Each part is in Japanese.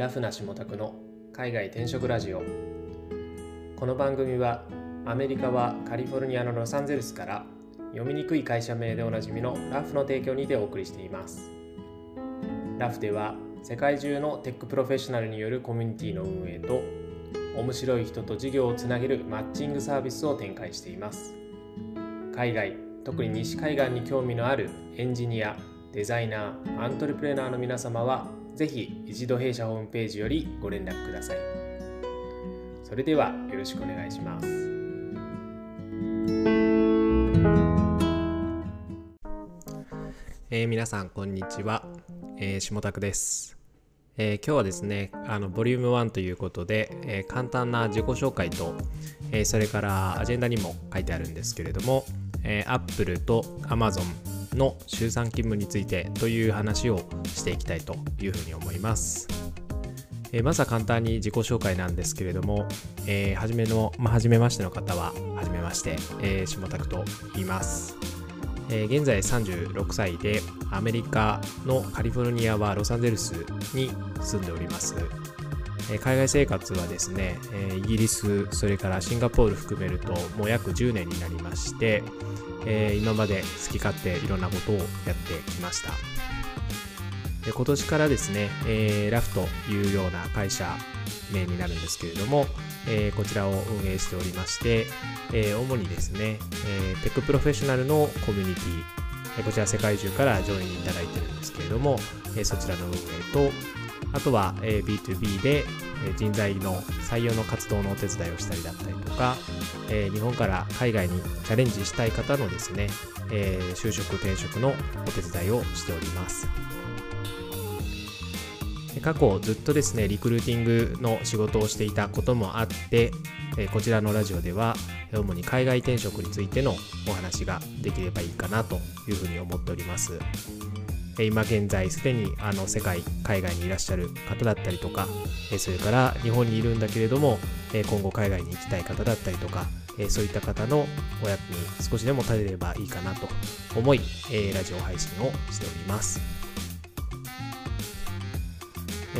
ラフな下宅の海外転職ラジオ。この番組はアメリカはカリフォルニアのロサンゼルスから読みにくい会社名でおなじみのラフの提供にてお送りしています。ラフでは世界中のテックプロフェッショナルによるコミュニティの運営と面白い人と事業をつなげるマッチングサービスを展開しています。海外特に西海岸に興味のあるエンジニアデザイナーアントレプレナーの皆様はぜひ一度弊社ホームページよりご連絡ください。それではよろしくお願いします。えー、皆さんこんにちは、えー、下拓です、えー、今日はですねあのボリューム1ということで、え簡単な自己紹介と、えそれからアジェンダにも書いてあるんですけれども、え Apple と Amazon の週3勤務についてという話をしていきたいというふうに思います。えー、まずは簡単に自己紹介なんですけれども、えー、初めの、まあ、初めましての方は、はじめまして、えー、下拓と言います。えー、現在36歳で、アメリカのカリフォルニアはロサンゼルスに住んでおります。えー、海外生活はですね、えー、イギリス、それからシンガポール含めるともう約10年になりまして、えー、今まで好き勝手いろんなことをやってきました。で今年からですね、えー、ラフというような会社名になるんですけれども、えー、こちらを運営しておりまして、え、主にですね、え、テックプロフェッショナルのコミュニティ、こちら世界中からジョインいただいてるんですけれども、えそちらの運営と、あとは、え B2B で人材の採用の活動のお手伝いをしたりだったりとか、え日本から海外にチャレンジしたい方のですね、え就職転職のお手伝いをしております。過去ずっとですねリクルーティングの仕事をしていたこともあってこちらのラジオでは主に海外転職についてのお話ができればいいかなというふうに思っております今現在すでにあの世界海外にいらっしゃる方だったりとかそれから日本にいるんだけれども今後海外に行きたい方だったりとかそういった方のお役に少しでも立てればいいかなと思いラジオ配信をしております。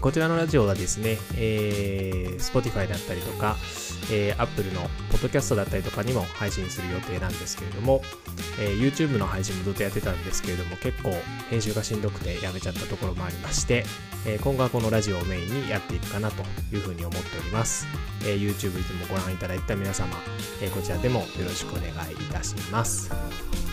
こちらのラジオはですね、え、Spotify だったりとか、えー、Apple のポッドキャストだったりとかにも配信する予定なんですけれども、えー、YouTube の配信もずっとやってたんですけれども、結構編集がしんどくてやめちゃったところもありまして、えー、今後はこのラジオをメインにやっていくかなというふうに思っております。え、YouTube いつもご覧いただいた皆様、えこちらでもよろしくお願いいたします。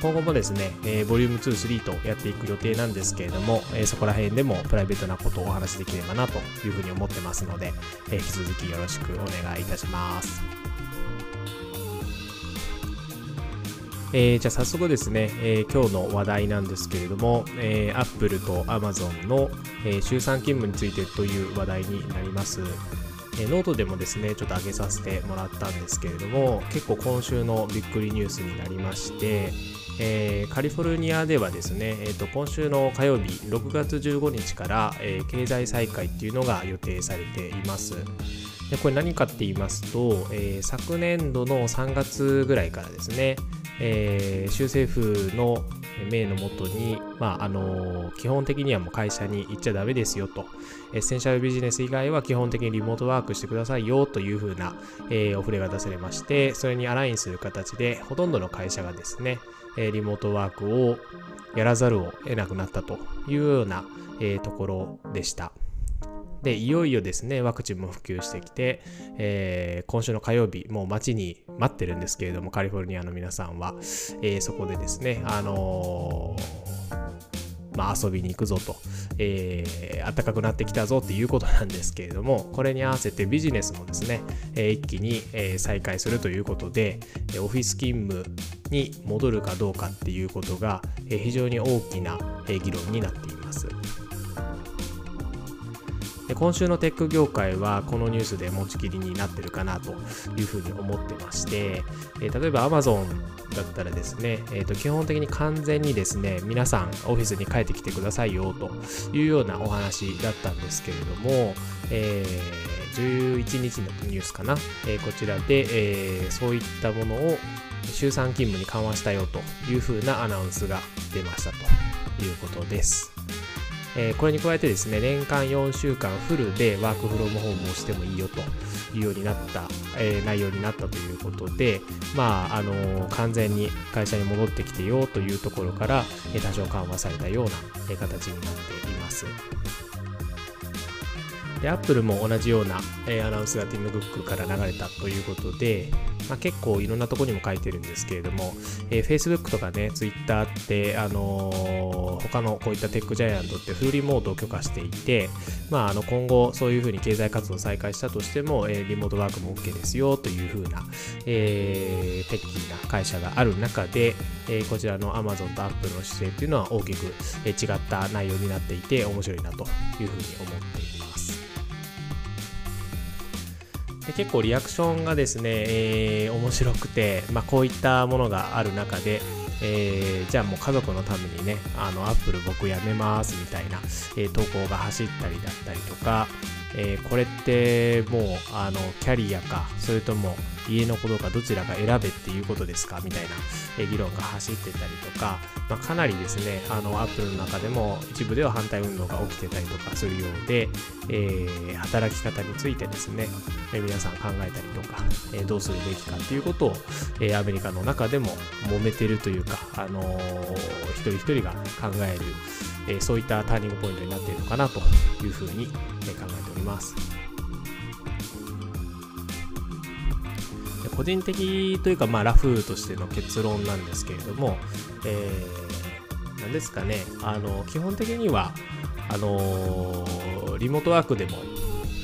今後もですね、えー、ボリューム2、3とやっていく予定なんですけれども、えー、そこら辺でもプライベートなことをお話しできればなというふうに思ってますので、えー、引き続きよろしくお願いいたします。えー、じゃあ早速ですね、えー、今日の話題なんですけれども、えー、Apple と Amazon の、えー、週3勤務についてという話題になります。えノートでもですね、ちょっと上げさせてもらったんですけれども、結構今週のびっくりニュースになりまして、えー、カリフォルニアではですね、えーと、今週の火曜日6月15日から、えー、経済再開っていうのが予定されています。でこれ何かって言いますと、えー、昨年度の3月ぐらいからですね、えー、州政府の命のもとに、まああのー、基本的にはもう会社に行っちゃダメですよと、エッセンシャルビジネス以外は基本的にリモートワークしてくださいよというふうな、えー、お触れが出されまして、それにアラインする形で、ほとんどの会社がですね、えリモートワークをやらざるを得なくなったというような、えところでした。で、いよいよですね、ワクチンも普及してきて、えー、今週の火曜日、もう待ちに待ってるんですけれども、カリフォルニアの皆さんは、えー、そこでですね、あのー、まあ、遊びに行くぞと、えー、暖かくなってきたぞっていうことなんですけれども、これに合わせてビジネスもですね、え、一気に、え、再開するということで、オフィス勤務に戻るかどうかっていうことが、非常に大きな、議論になっています。で今週のテック業界はこのニュースで持ちきりになってるかなというふうに思ってまして、え、例えば Amazon だったらですね、えー、と基本的に完全にですね皆さんオフィスに帰ってきてくださいよというようなお話だったんですけれども、えー、11日のニュースかな、えー、こちらで、えー、そういったものを週3勤務に緩和したよというふうなアナウンスが出ましたということです。えー、これに加えてですね、年間4週間フルでワークフロムホームをしてもいいよというようになった、えー、内容になったということで、まあ、あのー、完全に会社に戻ってきてよというところから、え多少緩和されたような、え形になっています。で、アップルも同じような、えー、アナウンスがティム・グックから流れたということで、まあ、結構いろんなところにも書いてるんですけれども、えー、Facebook とかね、Twitter って、あのー、他のこういったテックジャイアントってフルリモートを許可していて、まあ、あの今後そういうふうに経済活動を再開したとしても、えー、リモートワークも OK ですよというふうな、えー、テッキーな会社がある中で、えー、こちらの Amazon と Apple の姿勢っていうのは大きく、違った内容になっていて面白いなというふうに思っています。で結構リアクションがですね、えー、面白くて、まあ、こういったものがある中で、えー、じゃあもう家族のためにね、あの、アップル僕やめますみたいな、えー、投稿が走ったりだったりとか、えー、これってもう、あの、キャリアか、それとも家のことかどちらか選べっていうことですか？みたいな、え議論が走ってたりとか、まあ、かなりですね、あの、アップルの中でも一部では反対運動が起きてたりとかするようで、えー、働き方についてですね、え皆さん考えたりとか、えどうするべきかっていうことを、えアメリカの中でも揉めてるというか、あのー、一人一人が考える、えそういったターニングポイントになっているのかなというふうに、え考えております。個人的というか、まあ、ラフとしての結論なんですけれども、えー、なんですかね、あの、基本的には、あのー、リモートワークでも、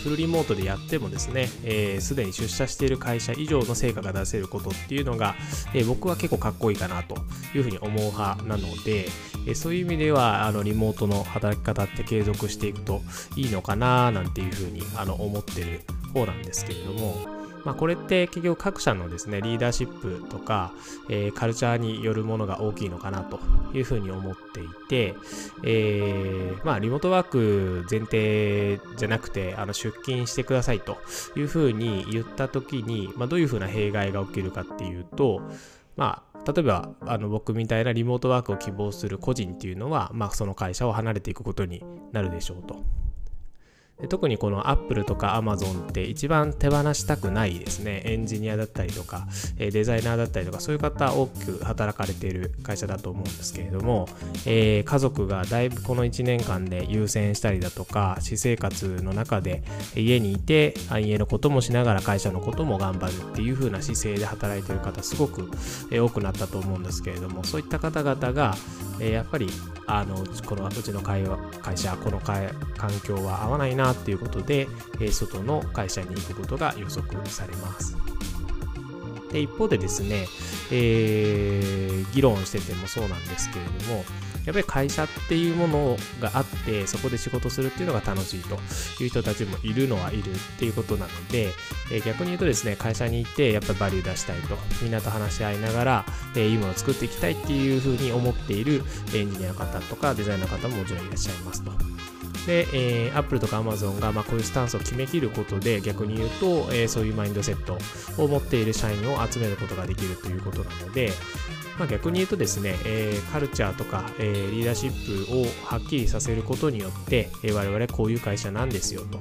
フルリモートでやってもですね、す、えー、で、に出社している会社以上の成果が出せることっていうのが、えー、僕は結構かっこいいかなというふうに思う派なので、え、そういう意味では、あの、リモートの働き方って継続していくといいのかななんていうふうにあの思ってる方なんですけれども、まあ、これって結局各社のですね、リーダーシップとか、えー、カルチャーによるものが大きいのかなというふうに思っていて、えー、まあ、リモートワーク前提じゃなくて、あの、出勤してくださいというふうに言ったときに、まあ、どういうふうな弊害が起きるかっていうと、まあ、例えばあの僕みたいなリモートワークを希望する個人っていうのは、まあ、その会社を離れていくことになるでしょうと。特にこの Apple とか Amazon って一番手放したくないですね。エンジニアだったりとか、デザイナーだったりとか、そういう方多く働かれている会社だと思うんですけれども、えー、家族がだいぶこの1年間で優先したりだとか、私生活の中で家にいて、家のこともしながら会社のことも頑張るっていう風な姿勢で働いている方、すごく多くなったと思うんですけれども、そういった方々が、やっぱりあのこのうちの会社、この環境は合わないななっていうことで、え外の会社に行くことが予測されます。で一方でですね、えー、議論しててもそうなんですけれども、やっぱり会社っていうものがあって、そこで仕事するっていうのが楽しいという人たちもいるのはいるっていうことなので、えー、逆に言うとですね、会社に行って、やっぱりバリュー出したいと、みんなと話し合いながら、えー、いいものを作っていきたいっていうふうに思っているエンジニアの方とかデザイナーの方ももちろんいらっしゃいますと。で、えー、Apple とか Amazon が、まあ、こういうスタンスを決めきることで逆に言うと、えー、そういうマインドセットを持っている社員を集めることができるということなので、まあ、逆に言うとですね、えー、カルチャーとか、えー、リーダーシップをはっきりさせることによって、えー、我々こういう会社なんですよと。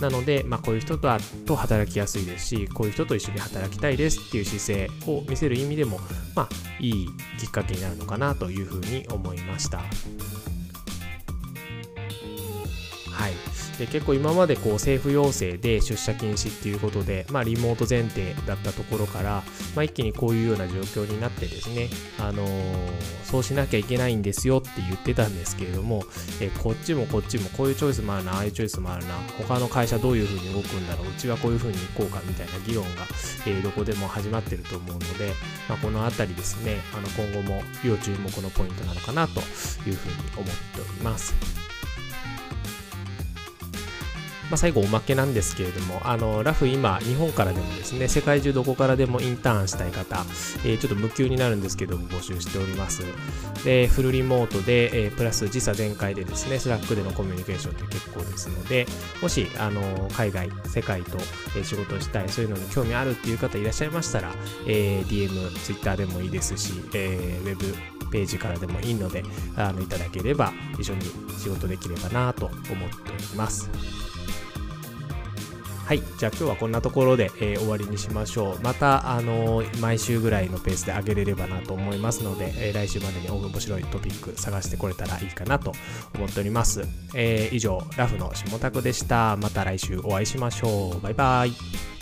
なので、まあ、こういう人とと働きやすいですし、こういう人と一緒に働きたいですっていう姿勢を見せる意味でも、まあ、いいきっかけになるのかなというふうに思いました。で結構今までこう政府要請で出社禁止っていうことで、まあ、リモート前提だったところから、まあ、一気にこういうような状況になってですね、あのー、そうしなきゃいけないんですよって言ってたんですけれども、えこっちもこっちもこういうチョイスもあるなああいうチョイスもあるな他の会社どういうふうに動くんだろううちはこういうふうに行こうかみたいな議論が、えー、どこでも始まってると思うので、まあ、この辺りですねあの今後も要注目のポイントなのかなというふうに思っております。まあ、最後おまけなんですけれども、あの、ラフ今、日本からでもですね、世界中どこからでもインターンしたい方、えー、ちょっと無給になるんですけども、募集しております。で、フルリモートで、えー、プラス時差前提でですね、スラックでのコミュニケーションって結構ですので、もし、あの、海外、世界と、えー、仕事したい、そういうのに興味あるっていう方いらっしゃいましたら、えー、DM、Twitter でもいいですし、えー、ウェブページからでもいいのであのいただければ一緒に仕事できればなと思っておりますはいじゃあ今日はこんなところで、えー、終わりにしましょう。またあのー、毎週ぐらいのペースで上げれればなと思いますので、えー、来週までに面白いトピック探してこれたらいいかなと思っております、え以上ラフの下拓でした。また来週お会いしましょう。バイバイ。